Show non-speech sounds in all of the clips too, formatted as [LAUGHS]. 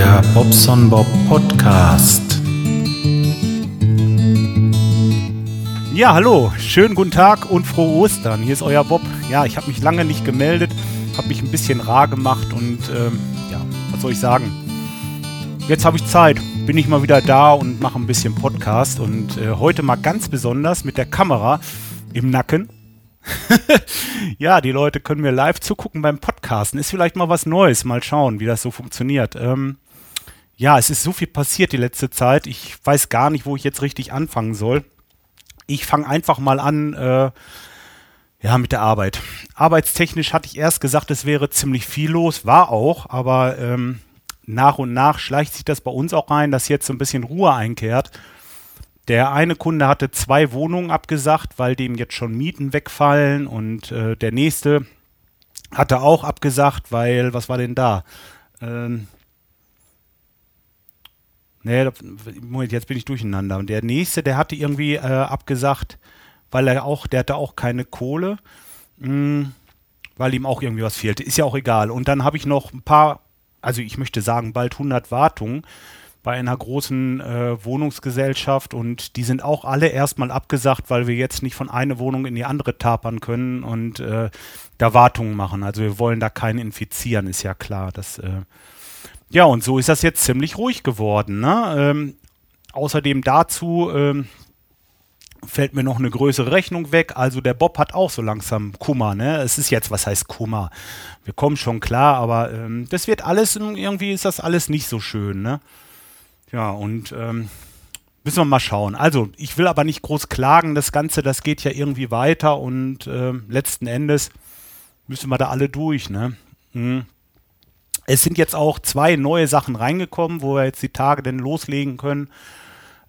Der Bobson Bob Podcast. Ja, hallo, schönen guten Tag und frohe Ostern. Hier ist euer Bob. Ja, ich habe mich lange nicht gemeldet, habe mich ein bisschen rar gemacht und ähm, ja, was soll ich sagen? Jetzt habe ich Zeit, bin ich mal wieder da und mache ein bisschen Podcast und äh, heute mal ganz besonders mit der Kamera im Nacken. [LAUGHS] ja, die Leute können mir live zugucken beim Podcasten. Ist vielleicht mal was Neues. Mal schauen, wie das so funktioniert. Ähm, ja, es ist so viel passiert die letzte Zeit. Ich weiß gar nicht, wo ich jetzt richtig anfangen soll. Ich fange einfach mal an, äh, ja, mit der Arbeit. Arbeitstechnisch hatte ich erst gesagt, es wäre ziemlich viel los, war auch, aber ähm, nach und nach schleicht sich das bei uns auch rein, dass jetzt so ein bisschen Ruhe einkehrt. Der eine Kunde hatte zwei Wohnungen abgesagt, weil dem jetzt schon Mieten wegfallen und äh, der nächste hatte auch abgesagt, weil, was war denn da? Ähm, nee, Moment, jetzt bin ich durcheinander. Und der nächste, der hatte irgendwie äh, abgesagt, weil er auch, der hatte auch keine Kohle, mh, hm, weil ihm auch irgendwie was fehlte. Ist ja auch egal. Und dann habe ich noch ein paar, also ich möchte sagen, bald 100 Wartungen bei einer großen äh, Wohnungsgesellschaft und die sind auch alle erstmal abgesagt, weil wir jetzt nicht von einer Wohnung in die andere tapern können und äh, da Wartungen machen. Also wir wollen da keinen infizieren, ist ja klar. Das, äh ja, und so ist das jetzt ziemlich ruhig geworden. Ne? Ähm, außerdem dazu ähm, fällt mir noch eine größere Rechnung weg. Also der Bob hat auch so langsam Kummer. Ne? Es ist jetzt, was heißt Kummer? Wir kommen schon klar, aber ähm, das wird alles, irgendwie ist das alles nicht so schön. Ne? Ja, und ähm, müssen wir mal schauen. Also, ich will aber nicht groß klagen. Das Ganze, das geht ja irgendwie weiter und äh, letzten Endes müssen wir da alle durch. Ne? Mhm. Es sind jetzt auch zwei neue Sachen reingekommen, wo wir jetzt die Tage denn loslegen können.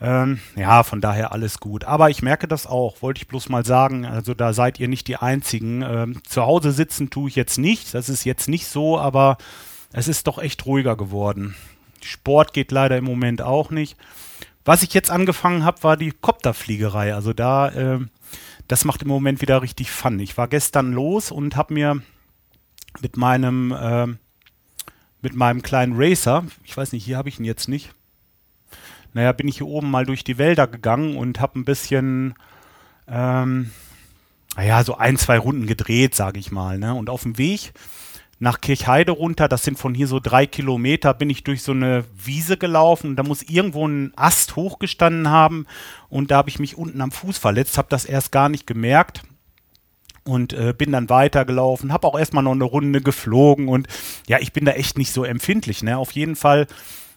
Ähm, ja, von daher alles gut. Aber ich merke das auch, wollte ich bloß mal sagen. Also da seid ihr nicht die Einzigen. Ähm, zu Hause sitzen tue ich jetzt nicht. Das ist jetzt nicht so, aber es ist doch echt ruhiger geworden. Sport geht leider im Moment auch nicht. Was ich jetzt angefangen habe, war die Kopterfliegerei. Also da, äh, das macht im Moment wieder richtig Fun. Ich war gestern los und habe mir mit meinem, äh, mit meinem kleinen Racer, ich weiß nicht, hier habe ich ihn jetzt nicht. Naja, bin ich hier oben mal durch die Wälder gegangen und habe ein bisschen, ähm, naja, so ein, zwei Runden gedreht, sage ich mal. Ne? Und auf dem Weg nach Kirchheide runter, das sind von hier so drei Kilometer, bin ich durch so eine Wiese gelaufen. Da muss irgendwo ein Ast hochgestanden haben und da habe ich mich unten am Fuß verletzt, habe das erst gar nicht gemerkt und äh, bin dann weitergelaufen, habe auch erstmal noch eine Runde geflogen und ja, ich bin da echt nicht so empfindlich. Ne? Auf jeden Fall,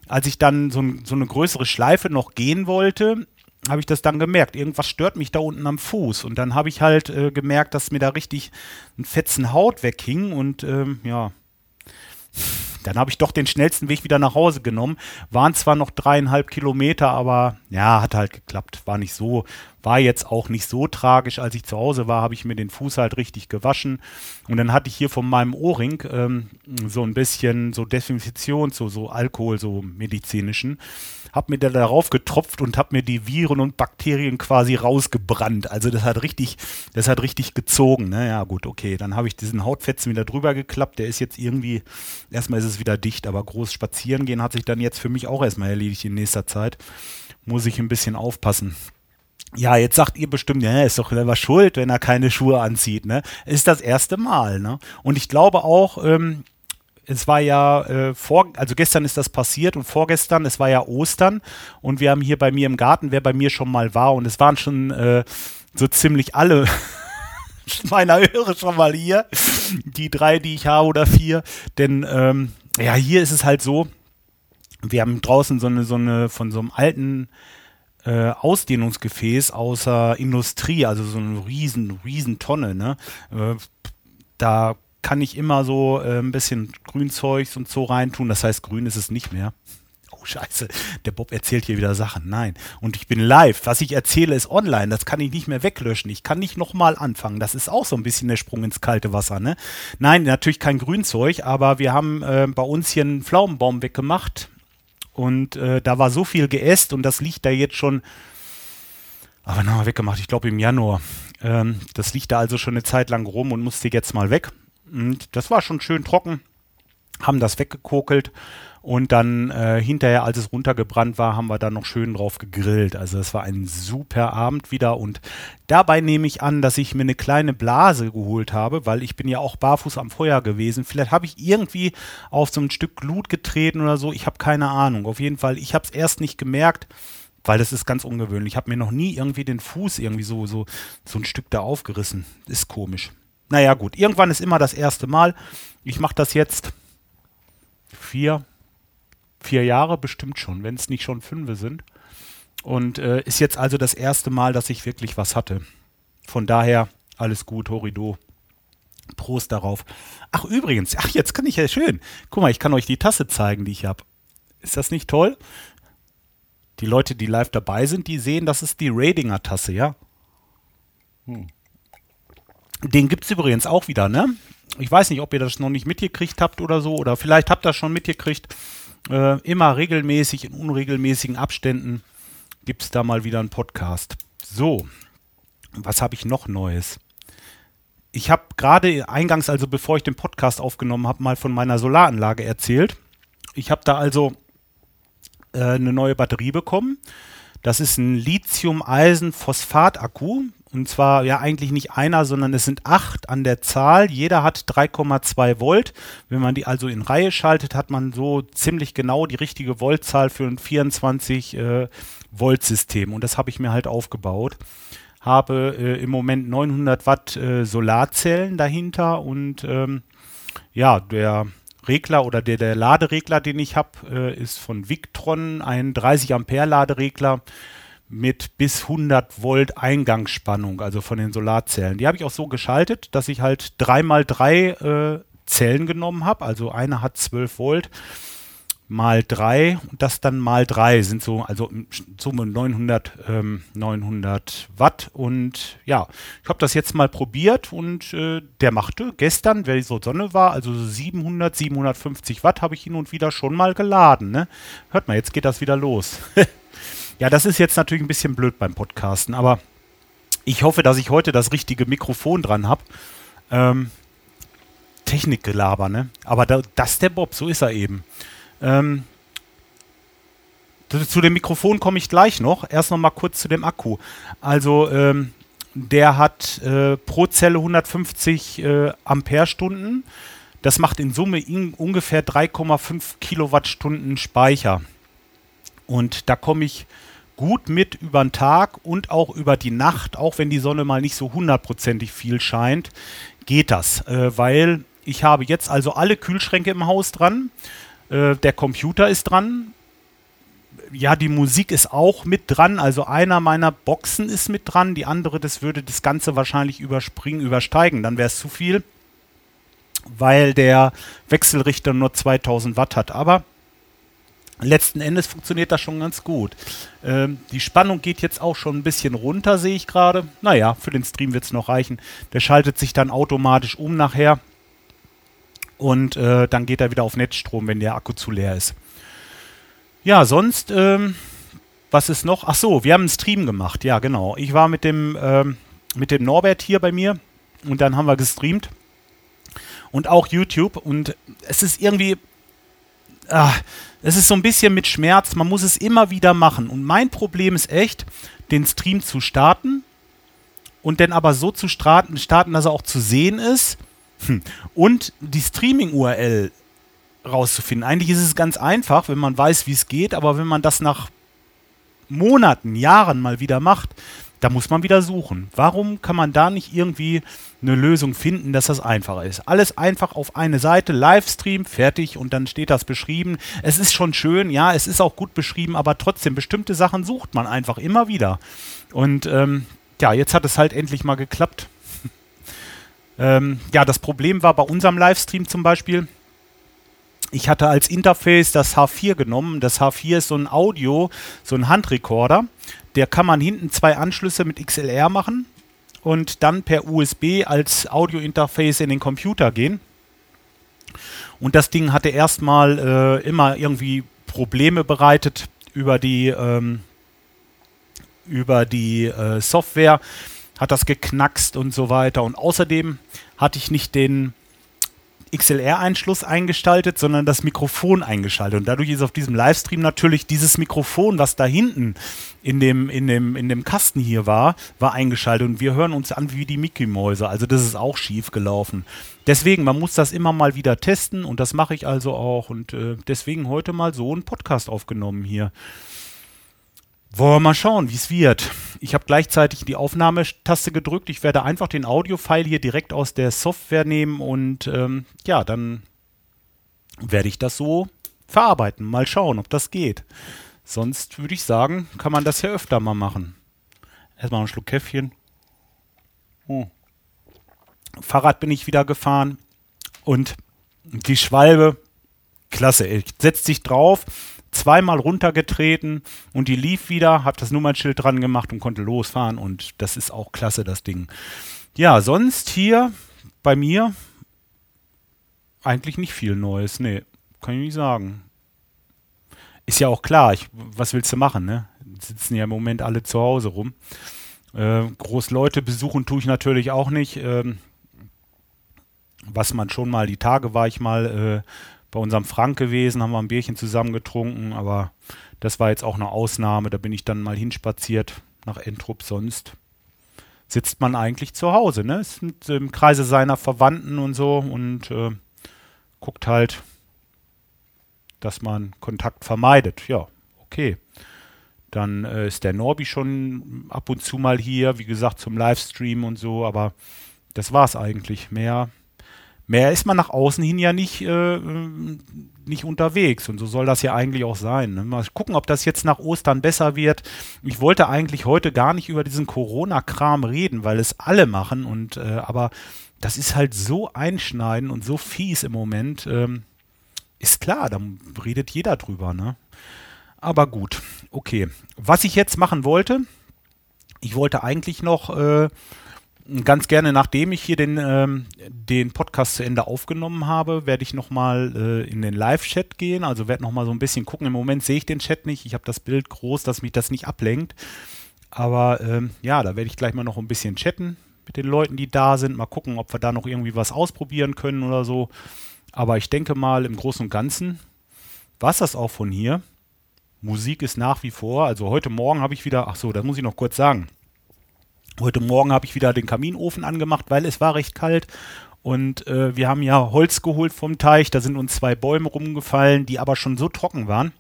als ich dann so, so eine größere Schleife noch gehen wollte, habe ich das dann gemerkt. Irgendwas stört mich da unten am Fuß. Und dann habe ich halt äh, gemerkt, dass mir da richtig ein Fetzen Haut weghing. Und ähm, ja, dann habe ich doch den schnellsten Weg wieder nach Hause genommen. Waren zwar noch dreieinhalb Kilometer, aber ja, hat halt geklappt. War nicht so, war jetzt auch nicht so tragisch. Als ich zu Hause war, habe ich mir den Fuß halt richtig gewaschen. Und dann hatte ich hier von meinem Ohrring ähm, so ein bisschen so Desinfektion, so, so Alkohol, so medizinischen habe mir da darauf getropft und habe mir die Viren und Bakterien quasi rausgebrannt. Also das hat richtig, das hat richtig gezogen. Ne? Ja gut, okay, dann habe ich diesen Hautfetzen wieder drüber geklappt. Der ist jetzt irgendwie, erstmal ist es wieder dicht, aber groß spazieren gehen hat sich dann jetzt für mich auch erstmal erledigt in nächster Zeit. Muss ich ein bisschen aufpassen. Ja, jetzt sagt ihr bestimmt, ja, ist doch selber schuld, wenn er keine Schuhe anzieht, ne? Ist das erste Mal, ne? Und ich glaube auch, ähm, es war ja äh, vor, also gestern ist das passiert und vorgestern, es war ja Ostern und wir haben hier bei mir im Garten, wer bei mir schon mal war und es waren schon äh, so ziemlich alle [LAUGHS] meiner Hörer schon mal hier, die drei, die ich habe oder vier, denn ähm, ja, hier ist es halt so, wir haben draußen so eine, so eine von so einem alten äh, Ausdehnungsgefäß außer Industrie, also so eine riesen, riesen Tonne, ne? Äh, da kann ich immer so äh, ein bisschen Grünzeugs und so reintun. Das heißt, grün ist es nicht mehr. Oh, scheiße, der Bob erzählt hier wieder Sachen. Nein. Und ich bin live. Was ich erzähle, ist online. Das kann ich nicht mehr weglöschen. Ich kann nicht nochmal anfangen. Das ist auch so ein bisschen der Sprung ins kalte Wasser, ne? Nein, natürlich kein Grünzeug, aber wir haben äh, bei uns hier einen Pflaumenbaum weggemacht. Und äh, da war so viel geäst und das liegt da jetzt schon, aber wir weggemacht, ich glaube im Januar. Ähm, das liegt da also schon eine Zeit lang rum und musste jetzt mal weg. Und das war schon schön trocken, haben das weggekokelt Und dann äh, hinterher, als es runtergebrannt war, haben wir dann noch schön drauf gegrillt. Also es war ein super Abend wieder. Und dabei nehme ich an, dass ich mir eine kleine Blase geholt habe, weil ich bin ja auch barfuß am Feuer gewesen. Vielleicht habe ich irgendwie auf so ein Stück Glut getreten oder so. Ich habe keine Ahnung. Auf jeden Fall, ich habe es erst nicht gemerkt weil das ist ganz ungewöhnlich. Ich habe mir noch nie irgendwie den Fuß irgendwie so, so, so ein Stück da aufgerissen. Ist komisch. Naja, gut. Irgendwann ist immer das erste Mal. Ich mache das jetzt vier, vier Jahre bestimmt schon, wenn es nicht schon fünf sind. Und äh, ist jetzt also das erste Mal, dass ich wirklich was hatte. Von daher alles gut, Horido. Prost darauf. Ach, übrigens, ach, jetzt kann ich ja schön. Guck mal, ich kann euch die Tasse zeigen, die ich habe. Ist das nicht toll? Die Leute, die live dabei sind, die sehen, das ist die Radinger Tasse, ja? Hm. Den gibt es übrigens auch wieder, ne? Ich weiß nicht, ob ihr das noch nicht mitgekriegt habt oder so, oder vielleicht habt ihr das schon mitgekriegt. Äh, immer regelmäßig, in unregelmäßigen Abständen gibt es da mal wieder einen Podcast. So, was habe ich noch Neues? Ich habe gerade eingangs, also bevor ich den Podcast aufgenommen habe, mal von meiner Solaranlage erzählt. Ich habe da also äh, eine neue Batterie bekommen. Das ist ein Lithium-Eisen-Phosphat-Akku. Und zwar ja eigentlich nicht einer, sondern es sind acht an der Zahl. Jeder hat 3,2 Volt. Wenn man die also in Reihe schaltet, hat man so ziemlich genau die richtige Voltzahl für ein 24 äh, Volt System. Und das habe ich mir halt aufgebaut. Habe äh, im Moment 900 Watt äh, Solarzellen dahinter und ähm, ja, der Regler oder der, der Laderegler, den ich habe, äh, ist von Victron ein 30 Ampere Laderegler mit bis 100 Volt Eingangsspannung, also von den Solarzellen. Die habe ich auch so geschaltet, dass ich halt 3x3 äh, Zellen genommen habe. Also eine hat 12 Volt mal 3 und das dann mal 3 sind so, also Summe 900, ähm, 900 Watt. Und ja, ich habe das jetzt mal probiert und äh, der machte gestern, weil so Sonne war, also 700, 750 Watt habe ich hin und wieder schon mal geladen. Ne? Hört mal, jetzt geht das wieder los. [LAUGHS] Ja, das ist jetzt natürlich ein bisschen blöd beim Podcasten, aber ich hoffe, dass ich heute das richtige Mikrofon dran habe. Ähm, Technikgelaber, ne? Aber da, das der Bob, so ist er eben. Ähm, zu dem Mikrofon komme ich gleich noch. Erst noch mal kurz zu dem Akku. Also ähm, der hat äh, pro Zelle 150 äh, Amperestunden. Das macht in Summe in ungefähr 3,5 Kilowattstunden Speicher. Und da komme ich gut mit über den Tag und auch über die Nacht, auch wenn die Sonne mal nicht so hundertprozentig viel scheint, geht das, äh, weil ich habe jetzt also alle Kühlschränke im Haus dran, äh, der Computer ist dran, ja, die Musik ist auch mit dran, also einer meiner Boxen ist mit dran, die andere, das würde das Ganze wahrscheinlich überspringen, übersteigen, dann wäre es zu viel, weil der Wechselrichter nur 2000 Watt hat, aber letzten Endes funktioniert das schon ganz gut. Ähm, die Spannung geht jetzt auch schon ein bisschen runter, sehe ich gerade. Naja, für den Stream wird es noch reichen. Der schaltet sich dann automatisch um nachher. Und äh, dann geht er wieder auf Netzstrom, wenn der Akku zu leer ist. Ja, sonst, ähm, was ist noch? Ach so, wir haben einen Stream gemacht. Ja, genau. Ich war mit dem, ähm, mit dem Norbert hier bei mir und dann haben wir gestreamt. Und auch YouTube. Und es ist irgendwie. Ah, es ist so ein bisschen mit Schmerz, man muss es immer wieder machen. Und mein Problem ist echt, den Stream zu starten und dann aber so zu starten, starten dass er auch zu sehen ist hm. und die Streaming-URL rauszufinden. Eigentlich ist es ganz einfach, wenn man weiß, wie es geht, aber wenn man das nach Monaten, Jahren mal wieder macht, da muss man wieder suchen. Warum kann man da nicht irgendwie eine Lösung finden, dass das einfacher ist? Alles einfach auf eine Seite, Livestream, fertig und dann steht das beschrieben. Es ist schon schön, ja, es ist auch gut beschrieben, aber trotzdem, bestimmte Sachen sucht man einfach immer wieder. Und ähm, ja, jetzt hat es halt endlich mal geklappt. [LAUGHS] ähm, ja, das Problem war bei unserem Livestream zum Beispiel, ich hatte als Interface das H4 genommen. Das H4 ist so ein Audio, so ein Handrekorder. Der kann man hinten zwei Anschlüsse mit XLR machen und dann per USB als Audio-Interface in den Computer gehen. Und das Ding hatte erstmal äh, immer irgendwie Probleme bereitet über die, ähm, über die äh, Software, hat das geknackst und so weiter. Und außerdem hatte ich nicht den XLR-Einschluss eingestaltet, sondern das Mikrofon eingeschaltet. Und dadurch ist auf diesem Livestream natürlich dieses Mikrofon, was da hinten in dem, in dem, in dem Kasten hier war, war eingeschaltet. Und wir hören uns an wie die Mickey-Mäuse. Also das ist auch schief gelaufen. Deswegen, man muss das immer mal wieder testen und das mache ich also auch. Und äh, deswegen heute mal so einen Podcast aufgenommen hier. Wollen wir mal schauen, wie es wird. Ich habe gleichzeitig die Aufnahmetaste gedrückt. Ich werde einfach den Audio-File hier direkt aus der Software nehmen und ähm, ja, dann werde ich das so verarbeiten. Mal schauen, ob das geht. Sonst würde ich sagen, kann man das ja öfter mal machen. Erstmal einen Schluck Käffchen. Oh. Fahrrad bin ich wieder gefahren und die Schwalbe, klasse, setzt sich drauf, zweimal runtergetreten und die lief wieder, hab das Nummernschild dran gemacht und konnte losfahren und das ist auch klasse, das Ding. Ja, sonst hier bei mir eigentlich nicht viel Neues, nee, kann ich nicht sagen. Ist ja auch klar, ich, was willst du machen, ne? Sitzen ja im Moment alle zu Hause rum. Äh, groß Leute besuchen tue ich natürlich auch nicht. Ähm, was man schon mal, die Tage war ich mal äh, bei unserem Frank gewesen, haben wir ein Bierchen zusammen getrunken, aber das war jetzt auch eine Ausnahme. Da bin ich dann mal hinspaziert nach Entrup. Sonst sitzt man eigentlich zu Hause, ne? Ist mit, im Kreise seiner Verwandten und so und äh, guckt halt, dass man Kontakt vermeidet. Ja, okay. Dann äh, ist der Norbi schon ab und zu mal hier, wie gesagt, zum Livestream und so, aber das war's eigentlich. Mehr mehr ist man nach außen hin ja nicht, äh, nicht unterwegs. Und so soll das ja eigentlich auch sein. Ne? Mal gucken, ob das jetzt nach Ostern besser wird. Ich wollte eigentlich heute gar nicht über diesen Corona-Kram reden, weil es alle machen. Und äh, aber das ist halt so einschneidend und so fies im Moment. Ähm, ist klar, da redet jeder drüber, ne? Aber gut, okay. Was ich jetzt machen wollte, ich wollte eigentlich noch äh, ganz gerne, nachdem ich hier den, ähm, den Podcast zu Ende aufgenommen habe, werde ich nochmal äh, in den Live-Chat gehen. Also werde nochmal so ein bisschen gucken. Im Moment sehe ich den Chat nicht. Ich habe das Bild groß, dass mich das nicht ablenkt. Aber ähm, ja, da werde ich gleich mal noch ein bisschen chatten mit den Leuten, die da sind. Mal gucken, ob wir da noch irgendwie was ausprobieren können oder so. Aber ich denke mal, im Großen und Ganzen war es das auch von hier. Musik ist nach wie vor. Also heute Morgen habe ich wieder, ach so, das muss ich noch kurz sagen. Heute Morgen habe ich wieder den Kaminofen angemacht, weil es war recht kalt. Und äh, wir haben ja Holz geholt vom Teich. Da sind uns zwei Bäume rumgefallen, die aber schon so trocken waren,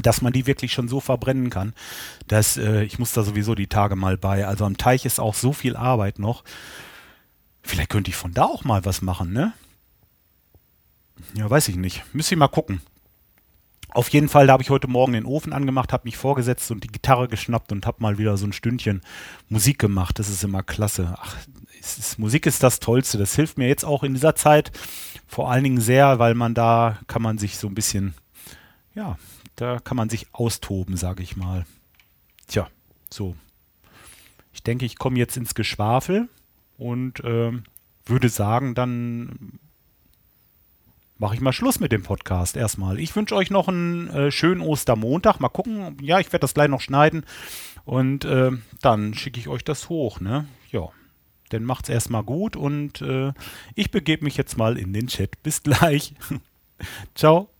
dass man die wirklich schon so verbrennen kann. Dass, äh, ich muss da sowieso die Tage mal bei. Also am Teich ist auch so viel Arbeit noch. Vielleicht könnte ich von da auch mal was machen, ne? Ja, weiß ich nicht. Müsste ich mal gucken. Auf jeden Fall, da habe ich heute Morgen den Ofen angemacht, habe mich vorgesetzt und die Gitarre geschnappt und habe mal wieder so ein Stündchen Musik gemacht. Das ist immer klasse. Ach, ist, Musik ist das Tollste. Das hilft mir jetzt auch in dieser Zeit vor allen Dingen sehr, weil man da kann man sich so ein bisschen, ja, da kann man sich austoben, sage ich mal. Tja, so. Ich denke, ich komme jetzt ins Geschwafel und äh, würde sagen, dann mache ich mal Schluss mit dem Podcast erstmal. Ich wünsche euch noch einen äh, schönen Ostermontag. Mal gucken. Ja, ich werde das gleich noch schneiden. Und äh, dann schicke ich euch das hoch, ne? Ja. Dann macht's erstmal gut und äh, ich begebe mich jetzt mal in den Chat. Bis gleich. [LAUGHS] Ciao.